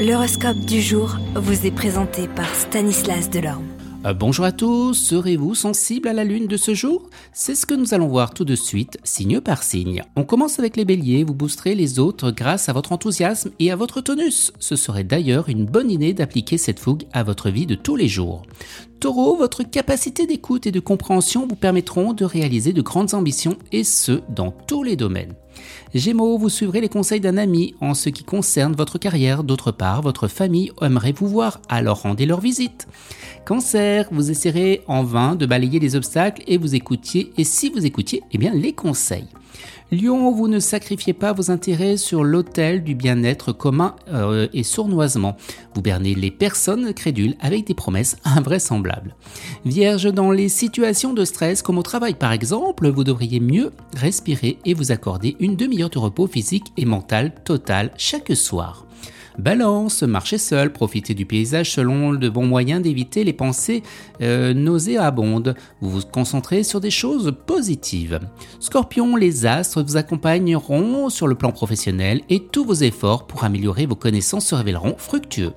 L'horoscope du jour vous est présenté par Stanislas Delorme. Euh, bonjour à tous, serez-vous sensible à la lune de ce jour? C'est ce que nous allons voir tout de suite, signe par signe. On commence avec les béliers, vous boosterez les autres grâce à votre enthousiasme et à votre tonus. Ce serait d'ailleurs une bonne idée d'appliquer cette fougue à votre vie de tous les jours. Taureau, votre capacité d'écoute et de compréhension vous permettront de réaliser de grandes ambitions et ce, dans tous les domaines. Gémeaux, vous suivrez les conseils d'un ami en ce qui concerne votre carrière. D'autre part, votre famille aimerait vous voir, alors rendez leur visite. Cancer, vous essaierez en vain de balayer les obstacles et vous écoutiez, et si vous écoutiez, eh bien les conseils. Lion, vous ne sacrifiez pas vos intérêts sur l'autel du bien-être commun euh, et sournoisement. Vous bernez les personnes crédules avec des promesses invraisemblables. Vierge, dans les situations de stress comme au travail par exemple, vous devriez mieux respirer et vous accorder une demi-heure de repos physique et mental total chaque soir. Balance, marchez seul, profitez du paysage selon de bons moyens d'éviter les pensées euh, nauséabondes. Vous vous concentrez sur des choses positives. Scorpion, les astres vous accompagneront sur le plan professionnel et tous vos efforts pour améliorer vos connaissances se révéleront fructueux.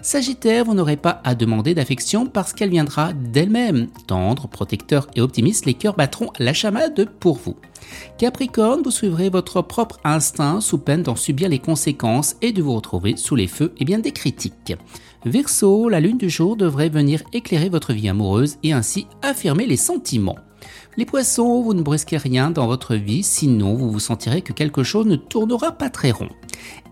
Sagittaire, vous n'aurez pas à demander d'affection parce qu'elle viendra d'elle-même. Tendre, protecteur et optimiste, les cœurs battront la chamade pour vous. Capricorne, vous suivrez votre propre instinct sous peine d'en subir les conséquences et de vous retrouver sous les feux et bien des critiques. Verseau, la lune du jour devrait venir éclairer votre vie amoureuse et ainsi affirmer les sentiments. Les poissons, vous ne brusquez rien dans votre vie, sinon vous vous sentirez que quelque chose ne tournera pas très rond.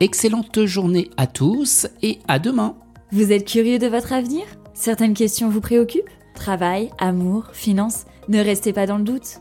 Excellente journée à tous et à demain. Vous êtes curieux de votre avenir? Certaines questions vous préoccupent? Travail, amour, finances Ne restez pas dans le doute.